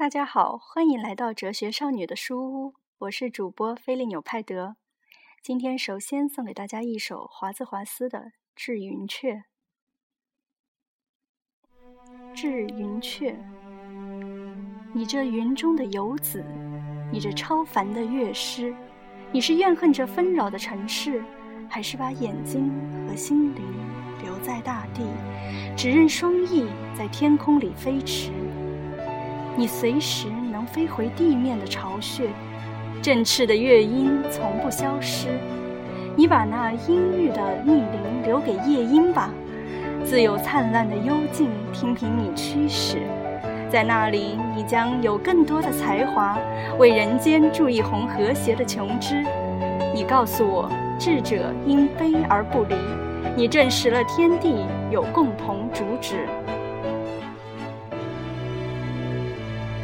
大家好，欢迎来到哲学少女的书屋，我是主播菲利纽派德。今天首先送给大家一首华兹华斯的《致云雀》。致云雀，你这云中的游子，你这超凡的乐师，你是怨恨这纷扰的城市，还是把眼睛和心灵留在大地，只任双翼在天空里飞驰？你随时能飞回地面的巢穴，振翅的乐音从不消失。你把那阴郁的密林留给夜莺吧，自有灿烂的幽静听凭你驱使。在那里，你将有更多的才华，为人间筑一泓和谐的琼枝。你告诉我，智者因悲而不离。你证实了天地有共同主旨。